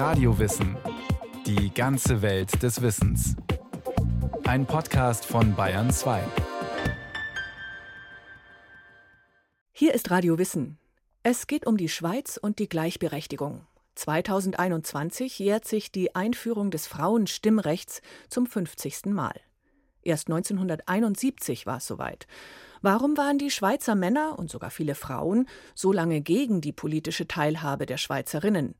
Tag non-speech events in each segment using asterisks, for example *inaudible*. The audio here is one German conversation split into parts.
Radiowissen. Die ganze Welt des Wissens. Ein Podcast von Bayern 2. Hier ist Radio Wissen. Es geht um die Schweiz und die Gleichberechtigung. 2021 jährt sich die Einführung des Frauenstimmrechts zum 50. Mal. Erst 1971 war es soweit. Warum waren die Schweizer Männer und sogar viele Frauen so lange gegen die politische Teilhabe der Schweizerinnen?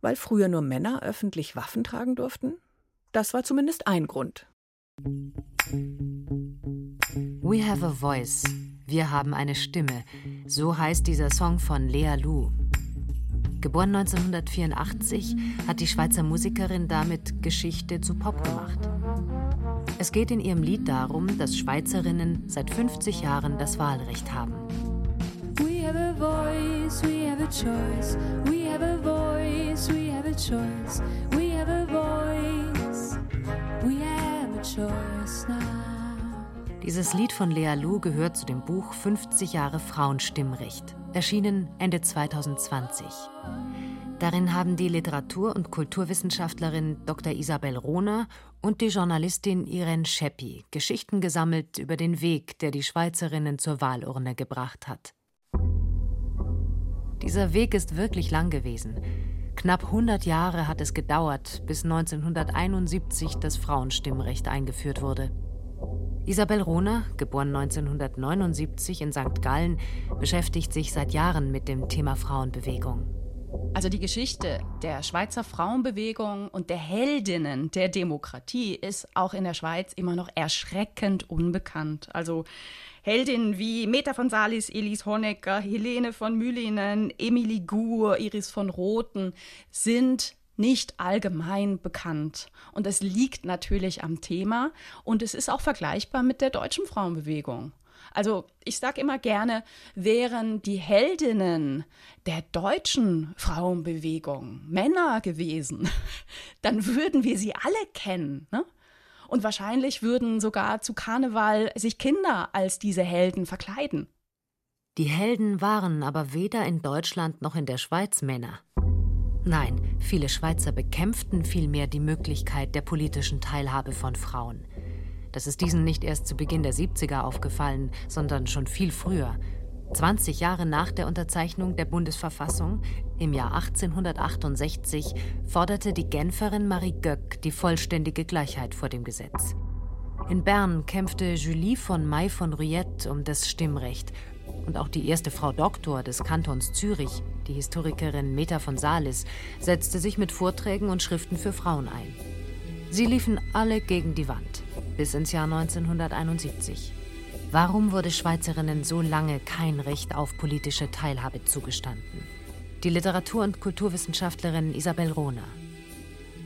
Weil früher nur Männer öffentlich Waffen tragen durften? Das war zumindest ein Grund. We have a voice. Wir haben eine Stimme. So heißt dieser Song von Lea Lu. Geboren 1984, hat die Schweizer Musikerin damit Geschichte zu Pop gemacht. Es geht in ihrem Lied darum, dass Schweizerinnen seit 50 Jahren das Wahlrecht haben. We have a voice, we have a choice. We have a voice, choice. We have a voice, we have a choice now. Dieses Lied von Lea Lu gehört zu dem Buch 50 Jahre Frauenstimmrecht, erschienen Ende 2020. Darin haben die Literatur- und Kulturwissenschaftlerin Dr. Isabel Rohner und die Journalistin Irene Scheppi Geschichten gesammelt über den Weg, der die Schweizerinnen zur Wahlurne gebracht hat. Dieser Weg ist wirklich lang gewesen. Knapp 100 Jahre hat es gedauert, bis 1971 das Frauenstimmrecht eingeführt wurde. Isabel Rohner, geboren 1979 in St. Gallen, beschäftigt sich seit Jahren mit dem Thema Frauenbewegung. Also die Geschichte der Schweizer Frauenbewegung und der Heldinnen der Demokratie ist auch in der Schweiz immer noch erschreckend unbekannt. Also Heldinnen wie Meta von Salis, Elis Honecker, Helene von Mühlinen, Emilie Gur, Iris von Rothen sind nicht allgemein bekannt. Und es liegt natürlich am Thema und es ist auch vergleichbar mit der deutschen Frauenbewegung. Also ich sage immer gerne, wären die Heldinnen der deutschen Frauenbewegung Männer gewesen, *laughs* dann würden wir sie alle kennen. Ne? Und wahrscheinlich würden sogar zu Karneval sich Kinder als diese Helden verkleiden. Die Helden waren aber weder in Deutschland noch in der Schweiz Männer. Nein, viele Schweizer bekämpften vielmehr die Möglichkeit der politischen Teilhabe von Frauen. Das ist diesen nicht erst zu Beginn der 70er aufgefallen, sondern schon viel früher. 20 Jahre nach der Unterzeichnung der Bundesverfassung, im Jahr 1868, forderte die Genferin Marie Göck die vollständige Gleichheit vor dem Gesetz. In Bern kämpfte Julie von May von Ruyette um das Stimmrecht. Und auch die erste Frau Doktor des Kantons Zürich, die Historikerin Meta von Salis, setzte sich mit Vorträgen und Schriften für Frauen ein. Sie liefen alle gegen die Wand bis ins Jahr 1971. Warum wurde Schweizerinnen so lange kein Recht auf politische Teilhabe zugestanden? Die Literatur- und Kulturwissenschaftlerin Isabel Rohner.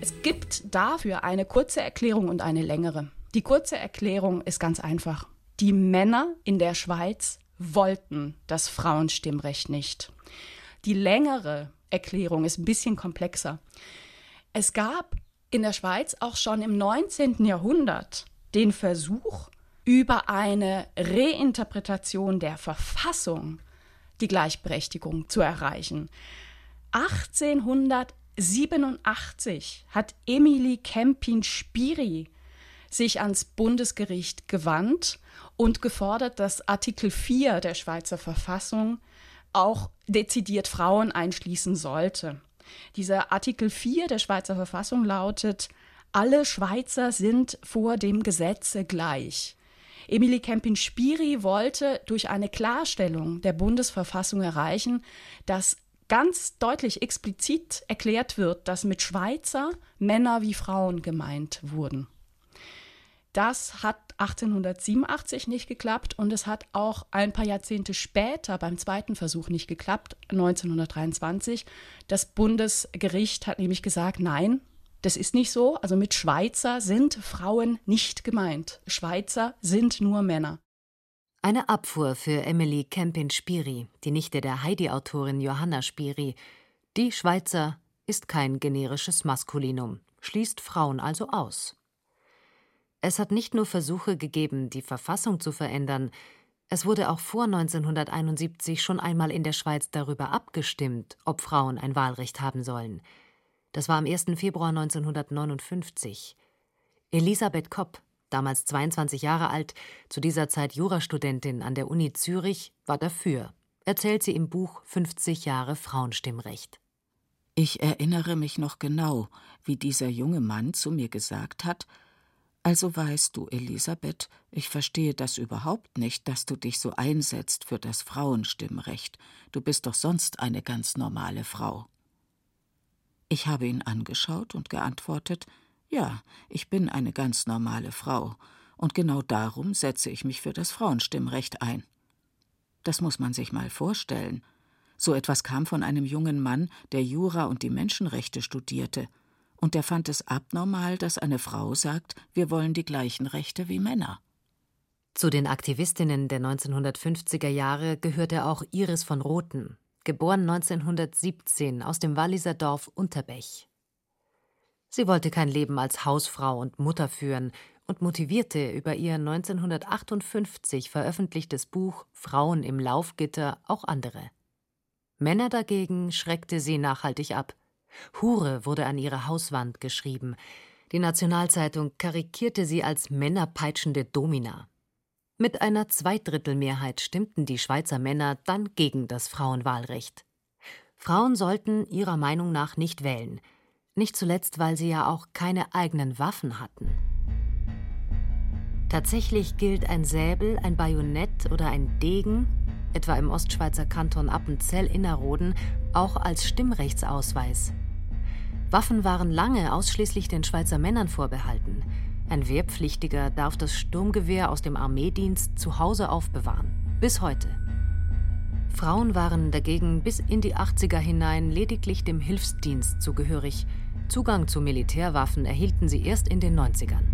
Es gibt dafür eine kurze Erklärung und eine längere. Die kurze Erklärung ist ganz einfach. Die Männer in der Schweiz wollten das Frauenstimmrecht nicht. Die längere Erklärung ist ein bisschen komplexer. Es gab in der Schweiz auch schon im 19. Jahrhundert den Versuch, über eine Reinterpretation der Verfassung die Gleichberechtigung zu erreichen. 1887 hat Emily Kempin-Spiri sich ans Bundesgericht gewandt und gefordert, dass Artikel 4 der Schweizer Verfassung auch dezidiert Frauen einschließen sollte. Dieser Artikel 4 der Schweizer Verfassung lautet, alle Schweizer sind vor dem Gesetze gleich. Emilie Kempin-Spiri wollte durch eine Klarstellung der Bundesverfassung erreichen, dass ganz deutlich explizit erklärt wird, dass mit Schweizer Männer wie Frauen gemeint wurden. Das hat 1887 nicht geklappt und es hat auch ein paar Jahrzehnte später beim zweiten Versuch nicht geklappt, 1923. Das Bundesgericht hat nämlich gesagt, nein, das ist nicht so. Also mit Schweizer sind Frauen nicht gemeint. Schweizer sind nur Männer. Eine Abfuhr für Emily Kempin-Spiri, die Nichte der Heidi-Autorin Johanna Spiri. Die Schweizer ist kein generisches Maskulinum, schließt Frauen also aus. Es hat nicht nur Versuche gegeben, die Verfassung zu verändern, es wurde auch vor 1971 schon einmal in der Schweiz darüber abgestimmt, ob Frauen ein Wahlrecht haben sollen. Das war am 1. Februar 1959. Elisabeth Kopp, damals 22 Jahre alt, zu dieser Zeit Jurastudentin an der Uni Zürich, war dafür, erzählt sie im Buch 50 Jahre Frauenstimmrecht. Ich erinnere mich noch genau, wie dieser junge Mann zu mir gesagt hat, also weißt du, Elisabeth, ich verstehe das überhaupt nicht, dass du dich so einsetzt für das Frauenstimmrecht. Du bist doch sonst eine ganz normale Frau. Ich habe ihn angeschaut und geantwortet Ja, ich bin eine ganz normale Frau, und genau darum setze ich mich für das Frauenstimmrecht ein. Das muss man sich mal vorstellen. So etwas kam von einem jungen Mann, der Jura und die Menschenrechte studierte und der fand es abnormal, dass eine Frau sagt, wir wollen die gleichen Rechte wie Männer. Zu den Aktivistinnen der 1950er Jahre gehörte auch Iris von Rothen, geboren 1917 aus dem Walliser Dorf Unterbech. Sie wollte kein Leben als Hausfrau und Mutter führen und motivierte über ihr 1958 veröffentlichtes Buch Frauen im Laufgitter auch andere. Männer dagegen schreckte sie nachhaltig ab. Hure wurde an ihre Hauswand geschrieben. Die Nationalzeitung karikierte sie als männerpeitschende Domina. Mit einer Zweidrittelmehrheit stimmten die Schweizer Männer dann gegen das Frauenwahlrecht. Frauen sollten ihrer Meinung nach nicht wählen, nicht zuletzt, weil sie ja auch keine eigenen Waffen hatten. Tatsächlich gilt ein Säbel, ein Bajonett oder ein Degen, etwa im Ostschweizer Kanton Appenzell-Innerrhoden, auch als Stimmrechtsausweis. Waffen waren lange ausschließlich den Schweizer Männern vorbehalten. Ein Wehrpflichtiger darf das Sturmgewehr aus dem Armeedienst zu Hause aufbewahren. Bis heute. Frauen waren dagegen bis in die 80er hinein lediglich dem Hilfsdienst zugehörig. Zugang zu Militärwaffen erhielten sie erst in den 90ern.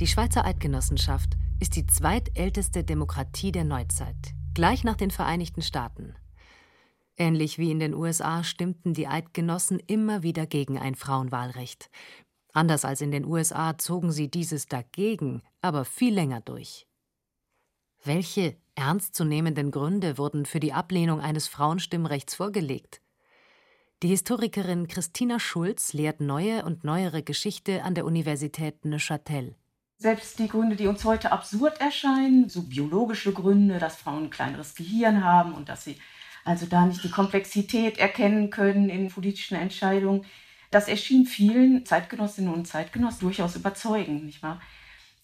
Die Schweizer Eidgenossenschaft ist die zweitälteste Demokratie der Neuzeit, gleich nach den Vereinigten Staaten. Ähnlich wie in den USA stimmten die Eidgenossen immer wieder gegen ein Frauenwahlrecht. Anders als in den USA zogen sie dieses dagegen, aber viel länger durch. Welche ernstzunehmenden Gründe wurden für die Ablehnung eines Frauenstimmrechts vorgelegt? Die Historikerin Christina Schulz lehrt neue und neuere Geschichte an der Universität Neuchâtel. Selbst die Gründe, die uns heute absurd erscheinen, so biologische Gründe, dass Frauen ein kleineres Gehirn haben und dass sie also da nicht die Komplexität erkennen können in politischen Entscheidungen. Das erschien vielen Zeitgenossinnen und Zeitgenossen durchaus überzeugend, nicht wahr?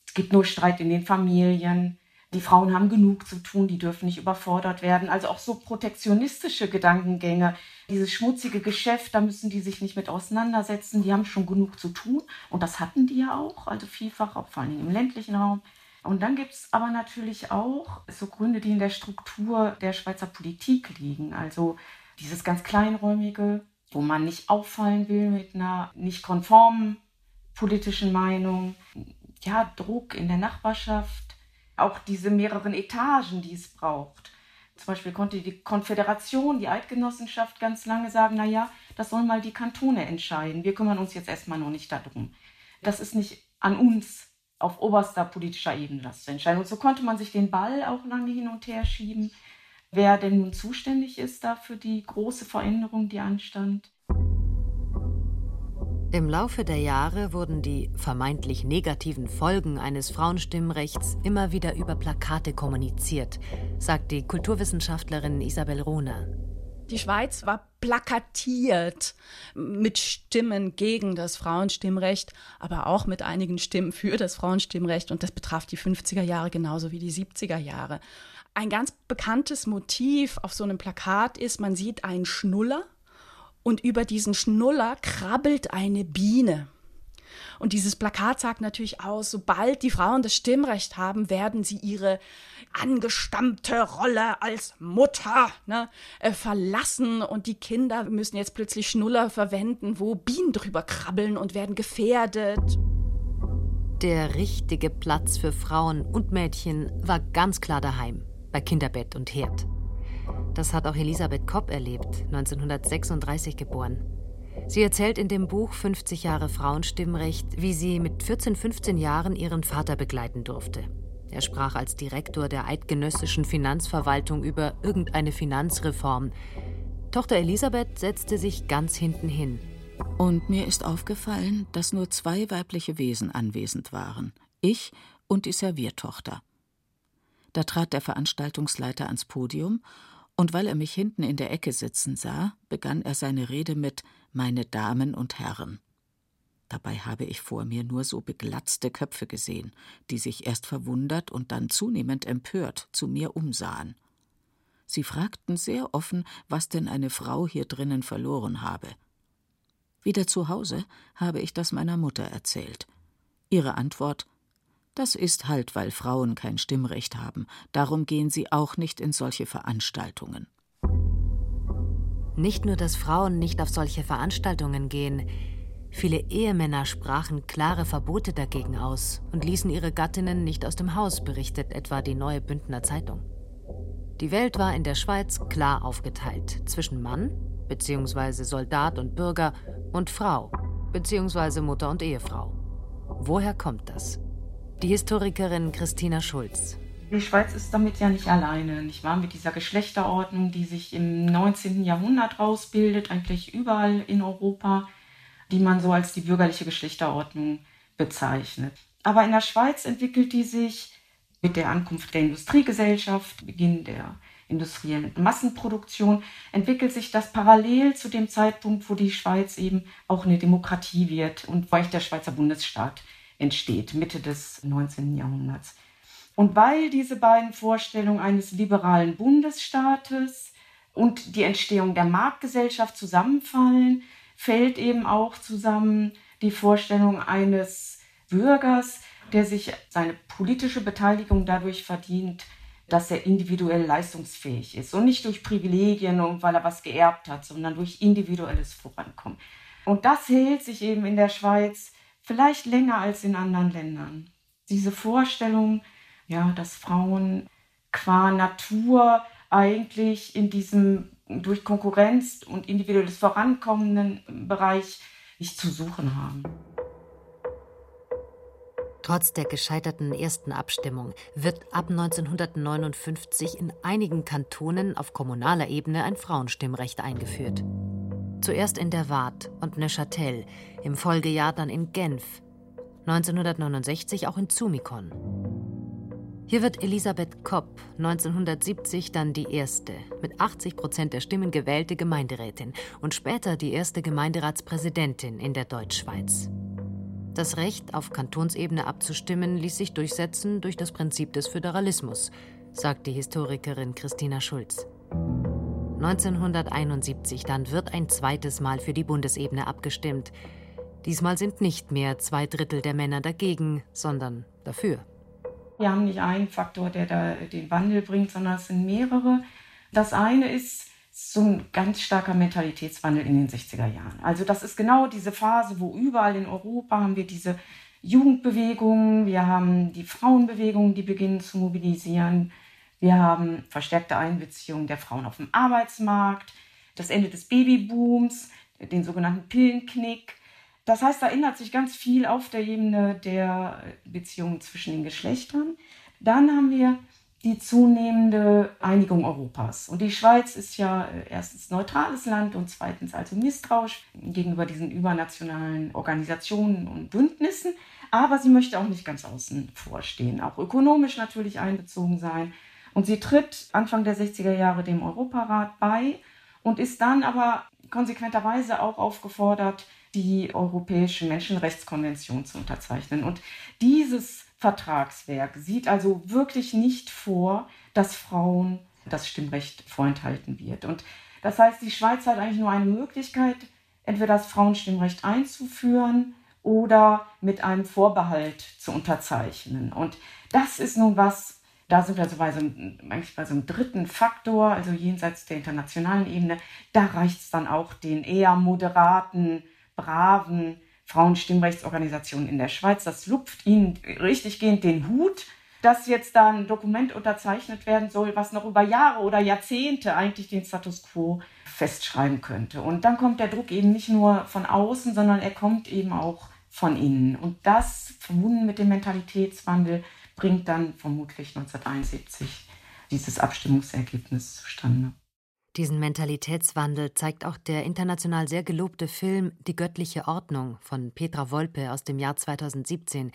Es gibt nur Streit in den Familien. Die Frauen haben genug zu tun, die dürfen nicht überfordert werden. Also auch so protektionistische Gedankengänge. Dieses schmutzige Geschäft, da müssen die sich nicht mit auseinandersetzen. Die haben schon genug zu tun. Und das hatten die ja auch, also vielfach, auch vor allem im ländlichen Raum. Und dann gibt es aber natürlich auch so Gründe, die in der Struktur der Schweizer Politik liegen. Also dieses ganz kleinräumige, wo man nicht auffallen will mit einer nicht konformen politischen Meinung. Ja, Druck in der Nachbarschaft, auch diese mehreren Etagen, die es braucht. Zum Beispiel konnte die Konföderation, die Eidgenossenschaft ganz lange sagen, naja, das sollen mal die Kantone entscheiden. Wir kümmern uns jetzt erstmal noch nicht darum. Das ist nicht an uns, auf oberster politischer Ebene das zu entscheiden. Und so konnte man sich den Ball auch lange hin und her schieben, wer denn nun zuständig ist da für die große Veränderung, die anstand. Im Laufe der Jahre wurden die vermeintlich negativen Folgen eines Frauenstimmrechts immer wieder über Plakate kommuniziert, sagt die Kulturwissenschaftlerin Isabel Rohner. Die Schweiz war plakatiert mit Stimmen gegen das Frauenstimmrecht, aber auch mit einigen Stimmen für das Frauenstimmrecht. Und das betraf die 50er Jahre genauso wie die 70er Jahre. Ein ganz bekanntes Motiv auf so einem Plakat ist, man sieht einen Schnuller und über diesen Schnuller krabbelt eine Biene. Und dieses Plakat sagt natürlich aus, sobald die Frauen das Stimmrecht haben, werden sie ihre angestammte Rolle als Mutter ne, äh, verlassen und die Kinder müssen jetzt plötzlich Schnuller verwenden, wo Bienen drüber krabbeln und werden gefährdet. Der richtige Platz für Frauen und Mädchen war ganz klar daheim, bei Kinderbett und Herd. Das hat auch Elisabeth Kopp erlebt, 1936 geboren. Sie erzählt in dem Buch 50 Jahre Frauenstimmrecht, wie sie mit 14, 15 Jahren ihren Vater begleiten durfte. Er sprach als Direktor der eidgenössischen Finanzverwaltung über irgendeine Finanzreform. Tochter Elisabeth setzte sich ganz hinten hin. Und mir ist aufgefallen, dass nur zwei weibliche Wesen anwesend waren. Ich und die Serviertochter. Da trat der Veranstaltungsleiter ans Podium, und weil er mich hinten in der Ecke sitzen sah, begann er seine Rede mit Meine Damen und Herren. Dabei habe ich vor mir nur so beglatzte Köpfe gesehen, die sich erst verwundert und dann zunehmend empört zu mir umsahen. Sie fragten sehr offen, was denn eine Frau hier drinnen verloren habe. Wieder zu Hause habe ich das meiner Mutter erzählt. Ihre Antwort Das ist halt, weil Frauen kein Stimmrecht haben, darum gehen sie auch nicht in solche Veranstaltungen. Nicht nur, dass Frauen nicht auf solche Veranstaltungen gehen, Viele Ehemänner sprachen klare Verbote dagegen aus und ließen ihre Gattinnen nicht aus dem Haus, berichtet etwa die Neue Bündner Zeitung. Die Welt war in der Schweiz klar aufgeteilt zwischen Mann bzw. Soldat und Bürger und Frau bzw. Mutter und Ehefrau. Woher kommt das? Die Historikerin Christina Schulz. Die Schweiz ist damit ja nicht alleine, nicht wahr? Mit dieser Geschlechterordnung, die sich im 19. Jahrhundert rausbildet, eigentlich überall in Europa die man so als die bürgerliche Geschlechterordnung bezeichnet. Aber in der Schweiz entwickelt die sich mit der Ankunft der Industriegesellschaft, Beginn der industriellen Massenproduktion, entwickelt sich das parallel zu dem Zeitpunkt, wo die Schweiz eben auch eine Demokratie wird und wo der Schweizer Bundesstaat entsteht, Mitte des 19. Jahrhunderts. Und weil diese beiden Vorstellungen eines liberalen Bundesstaates und die Entstehung der Marktgesellschaft zusammenfallen, fällt eben auch zusammen die Vorstellung eines Bürgers, der sich seine politische Beteiligung dadurch verdient, dass er individuell leistungsfähig ist und nicht durch Privilegien und weil er was geerbt hat, sondern durch individuelles Vorankommen. Und das hält sich eben in der Schweiz vielleicht länger als in anderen Ländern. Diese Vorstellung, ja, dass Frauen qua Natur eigentlich in diesem durch Konkurrenz und individuelles Vorankommen Bereich nicht zu suchen haben. Trotz der gescheiterten ersten Abstimmung wird ab 1959 in einigen Kantonen auf kommunaler Ebene ein Frauenstimmrecht eingeführt. Zuerst in der Waadt und Neuchâtel, im Folgejahr dann in Genf, 1969 auch in Zumikon. Hier wird Elisabeth Kopp 1970 dann die erste, mit 80 Prozent der Stimmen gewählte Gemeinderätin und später die erste Gemeinderatspräsidentin in der Deutschschweiz. Das Recht, auf Kantonsebene abzustimmen, ließ sich durchsetzen durch das Prinzip des Föderalismus, sagt die Historikerin Christina Schulz. 1971 dann wird ein zweites Mal für die Bundesebene abgestimmt. Diesmal sind nicht mehr zwei Drittel der Männer dagegen, sondern dafür. Wir haben nicht einen Faktor, der da den Wandel bringt, sondern es sind mehrere. Das eine ist so ein ganz starker Mentalitätswandel in den 60er Jahren. Also das ist genau diese Phase, wo überall in Europa haben wir diese Jugendbewegungen, wir haben die Frauenbewegungen, die beginnen zu mobilisieren, wir haben verstärkte Einbeziehung der Frauen auf dem Arbeitsmarkt, das Ende des Babybooms, den sogenannten Pillenknick, das heißt, da ändert sich ganz viel auf der Ebene der Beziehungen zwischen den Geschlechtern. Dann haben wir die zunehmende Einigung Europas. Und die Schweiz ist ja äh, erstens neutrales Land und zweitens also misstrauisch gegenüber diesen übernationalen Organisationen und Bündnissen. Aber sie möchte auch nicht ganz außen vorstehen, auch ökonomisch natürlich einbezogen sein. Und sie tritt Anfang der 60er Jahre dem Europarat bei und ist dann aber konsequenterweise auch aufgefordert, die Europäische Menschenrechtskonvention zu unterzeichnen. Und dieses Vertragswerk sieht also wirklich nicht vor, dass Frauen das Stimmrecht vorenthalten wird. Und das heißt, die Schweiz hat eigentlich nur eine Möglichkeit, entweder das Frauenstimmrecht einzuführen oder mit einem Vorbehalt zu unterzeichnen. Und das ist nun was, da sind wir also bei so einem, bei so einem dritten Faktor, also jenseits der internationalen Ebene. Da reicht es dann auch den eher moderaten braven Frauenstimmrechtsorganisationen in der Schweiz. Das lupft ihnen richtiggehend den Hut, dass jetzt da ein Dokument unterzeichnet werden soll, was noch über Jahre oder Jahrzehnte eigentlich den Status quo festschreiben könnte. Und dann kommt der Druck eben nicht nur von außen, sondern er kommt eben auch von innen. Und das, verbunden mit dem Mentalitätswandel, bringt dann vermutlich 1971 dieses Abstimmungsergebnis zustande. Diesen Mentalitätswandel zeigt auch der international sehr gelobte Film Die göttliche Ordnung von Petra Wolpe aus dem Jahr 2017,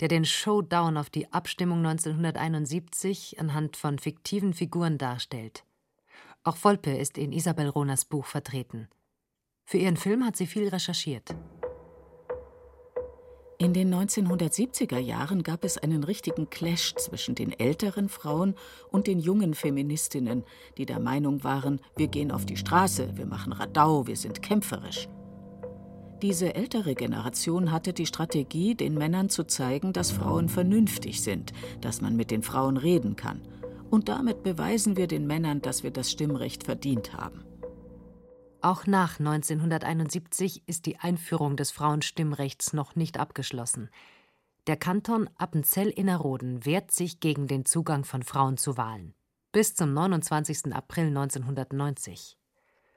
der den Showdown auf die Abstimmung 1971 anhand von fiktiven Figuren darstellt. Auch Wolpe ist in Isabel Rohners Buch vertreten. Für ihren Film hat sie viel recherchiert. In den 1970er Jahren gab es einen richtigen Clash zwischen den älteren Frauen und den jungen Feministinnen, die der Meinung waren, wir gehen auf die Straße, wir machen Radau, wir sind kämpferisch. Diese ältere Generation hatte die Strategie, den Männern zu zeigen, dass Frauen vernünftig sind, dass man mit den Frauen reden kann. Und damit beweisen wir den Männern, dass wir das Stimmrecht verdient haben. Auch nach 1971 ist die Einführung des Frauenstimmrechts noch nicht abgeschlossen. Der Kanton Appenzell-Innerrhoden wehrt sich gegen den Zugang von Frauen zu Wahlen. Bis zum 29. April 1990.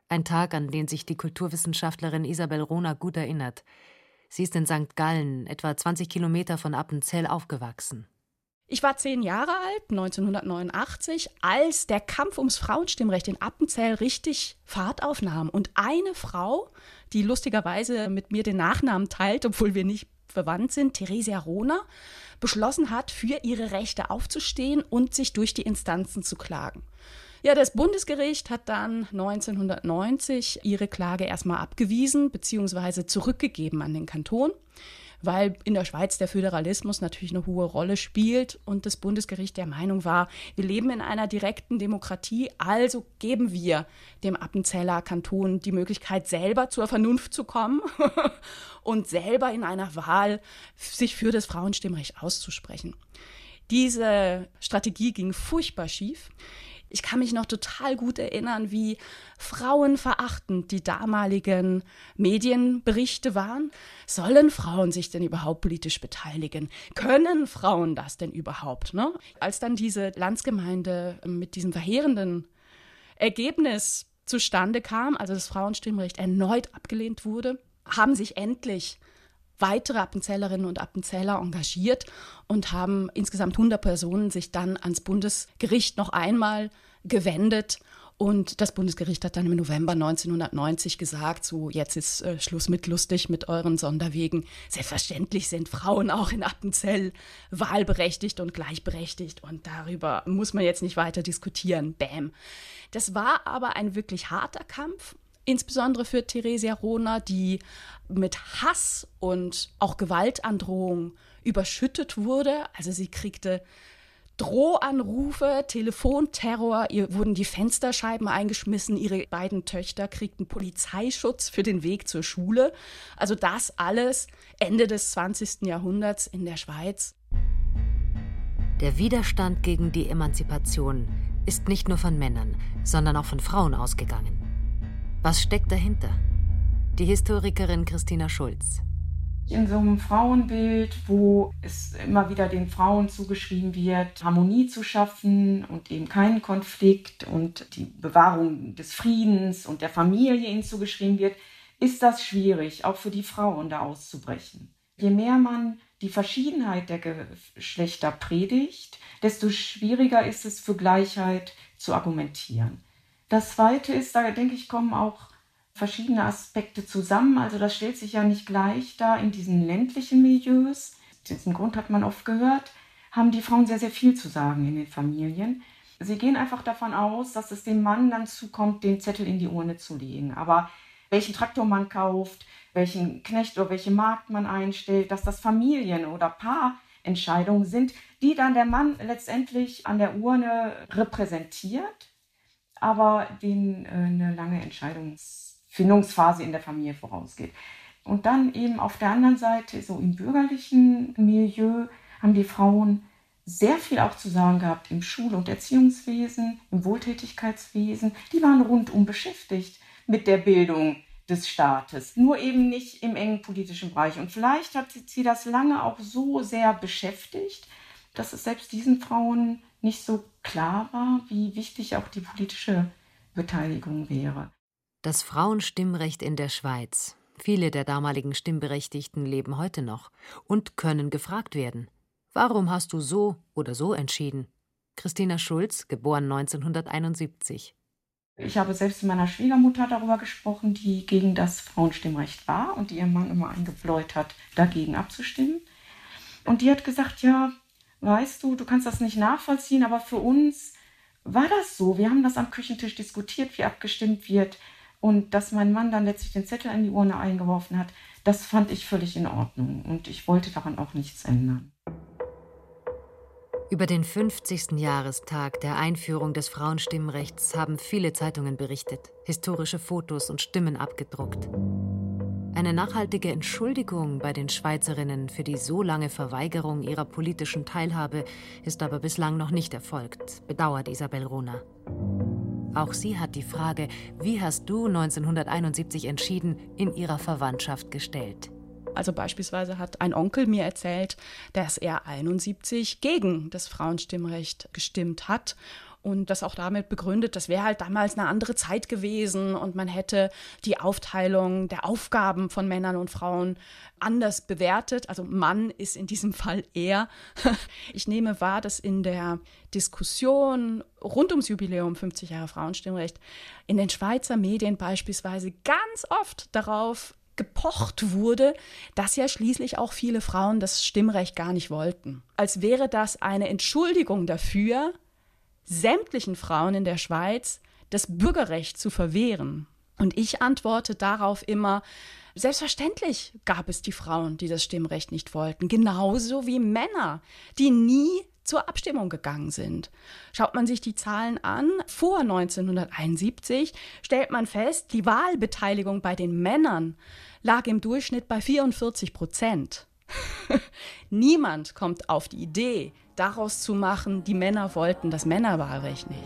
Ein Tag, an den sich die Kulturwissenschaftlerin Isabel Rohner gut erinnert. Sie ist in St. Gallen, etwa 20 Kilometer von Appenzell, aufgewachsen. Ich war zehn Jahre alt, 1989, als der Kampf ums Frauenstimmrecht in Appenzell richtig Fahrt aufnahm. Und eine Frau, die lustigerweise mit mir den Nachnamen teilt, obwohl wir nicht verwandt sind, Theresia Rohner, beschlossen hat, für ihre Rechte aufzustehen und sich durch die Instanzen zu klagen. Ja, das Bundesgericht hat dann 1990 ihre Klage erstmal abgewiesen bzw. zurückgegeben an den Kanton weil in der Schweiz der Föderalismus natürlich eine hohe Rolle spielt und das Bundesgericht der Meinung war, wir leben in einer direkten Demokratie, also geben wir dem Appenzeller Kanton die Möglichkeit, selber zur Vernunft zu kommen *laughs* und selber in einer Wahl sich für das Frauenstimmrecht auszusprechen. Diese Strategie ging furchtbar schief. Ich kann mich noch total gut erinnern, wie frauenverachtend die damaligen Medienberichte waren. Sollen Frauen sich denn überhaupt politisch beteiligen? Können Frauen das denn überhaupt? Ne? Als dann diese Landsgemeinde mit diesem verheerenden Ergebnis zustande kam, also das Frauenstimmrecht erneut abgelehnt wurde, haben sich endlich weitere Appenzellerinnen und Appenzeller engagiert und haben insgesamt 100 Personen sich dann ans Bundesgericht noch einmal gewendet. Und das Bundesgericht hat dann im November 1990 gesagt, so jetzt ist äh, Schluss mit lustig mit euren Sonderwegen. Selbstverständlich sind Frauen auch in Appenzell wahlberechtigt und gleichberechtigt und darüber muss man jetzt nicht weiter diskutieren. Bäm. Das war aber ein wirklich harter Kampf insbesondere für Theresia Rohner, die mit Hass und auch Gewaltandrohung überschüttet wurde. Also sie kriegte Drohanrufe, Telefonterror, ihr wurden die Fensterscheiben eingeschmissen, ihre beiden Töchter kriegten Polizeischutz für den Weg zur Schule. Also das alles Ende des 20. Jahrhunderts in der Schweiz. Der Widerstand gegen die Emanzipation ist nicht nur von Männern, sondern auch von Frauen ausgegangen. Was steckt dahinter? Die Historikerin Christina Schulz. In so einem Frauenbild, wo es immer wieder den Frauen zugeschrieben wird, Harmonie zu schaffen und eben keinen Konflikt und die Bewahrung des Friedens und der Familie ihnen zugeschrieben wird, ist das schwierig, auch für die Frauen da auszubrechen. Je mehr man die Verschiedenheit der Geschlechter predigt, desto schwieriger ist es für Gleichheit zu argumentieren. Das Zweite ist, da denke ich, kommen auch verschiedene Aspekte zusammen. Also das stellt sich ja nicht gleich da in diesen ländlichen Milieus. Diesen Grund hat man oft gehört, haben die Frauen sehr, sehr viel zu sagen in den Familien. Sie gehen einfach davon aus, dass es dem Mann dann zukommt, den Zettel in die Urne zu legen. Aber welchen Traktor man kauft, welchen Knecht oder welche Markt man einstellt, dass das Familien- oder Paarentscheidungen sind, die dann der Mann letztendlich an der Urne repräsentiert aber denen äh, eine lange Entscheidungsfindungsphase in der Familie vorausgeht. Und dann eben auf der anderen Seite, so im bürgerlichen Milieu, haben die Frauen sehr viel auch zu sagen gehabt im Schul- und Erziehungswesen, im Wohltätigkeitswesen. Die waren rundum beschäftigt mit der Bildung des Staates, nur eben nicht im engen politischen Bereich. Und vielleicht hat sie das lange auch so sehr beschäftigt, dass es selbst diesen Frauen nicht so klar war, wie wichtig auch die politische Beteiligung wäre. Das Frauenstimmrecht in der Schweiz. Viele der damaligen Stimmberechtigten leben heute noch und können gefragt werden. Warum hast du so oder so entschieden? Christina Schulz, geboren 1971. Ich habe selbst mit meiner Schwiegermutter darüber gesprochen, die gegen das Frauenstimmrecht war und die ihren Mann immer eingebläut hat, dagegen abzustimmen. Und die hat gesagt, ja, weißt du, du kannst das nicht nachvollziehen, aber für uns war das so. Wir haben das am Küchentisch diskutiert, wie abgestimmt wird. Und dass mein Mann dann letztlich den Zettel in die Urne eingeworfen hat, das fand ich völlig in Ordnung. Und ich wollte daran auch nichts ändern. Über den 50. Jahrestag der Einführung des Frauenstimmrechts haben viele Zeitungen berichtet, historische Fotos und Stimmen abgedruckt. Eine nachhaltige Entschuldigung bei den Schweizerinnen für die so lange Verweigerung ihrer politischen Teilhabe ist aber bislang noch nicht erfolgt, bedauert Isabel Rona. Auch sie hat die Frage, wie hast du 1971 entschieden, in ihrer Verwandtschaft gestellt. Also beispielsweise hat ein Onkel mir erzählt, dass er 71 gegen das Frauenstimmrecht gestimmt hat und das auch damit begründet, das wäre halt damals eine andere Zeit gewesen und man hätte die Aufteilung der Aufgaben von Männern und Frauen anders bewertet. Also Mann ist in diesem Fall er. *laughs* Ich nehme wahr, dass in der Diskussion rund ums Jubiläum 50 Jahre Frauenstimmrecht in den Schweizer Medien beispielsweise ganz oft darauf gepocht wurde, dass ja schließlich auch viele Frauen das Stimmrecht gar nicht wollten. Als wäre das eine Entschuldigung dafür, sämtlichen Frauen in der Schweiz das Bürgerrecht zu verwehren. Und ich antworte darauf immer, selbstverständlich gab es die Frauen, die das Stimmrecht nicht wollten, genauso wie Männer, die nie zur Abstimmung gegangen sind. Schaut man sich die Zahlen an, vor 1971 stellt man fest, die Wahlbeteiligung bei den Männern lag im Durchschnitt bei 44 Prozent. *laughs* Niemand kommt auf die Idee, daraus zu machen, die Männer wollten das Männerwahlrecht nicht.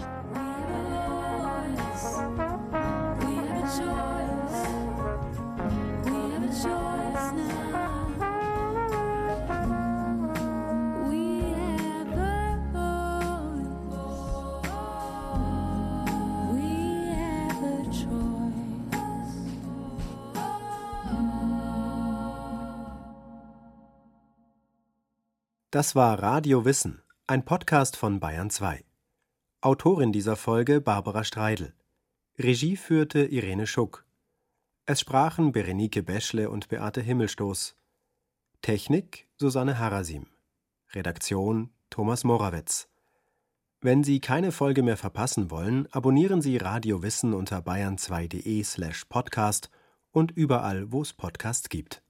Das war Radio Wissen, ein Podcast von Bayern 2. Autorin dieser Folge Barbara Streidel. Regie führte Irene Schuck. Es sprachen Berenike Beschle und Beate Himmelstoß. Technik Susanne Harasim. Redaktion Thomas Morawetz. Wenn Sie keine Folge mehr verpassen wollen, abonnieren Sie Radio Wissen unter bayern2.de slash podcast und überall, wo es Podcasts gibt.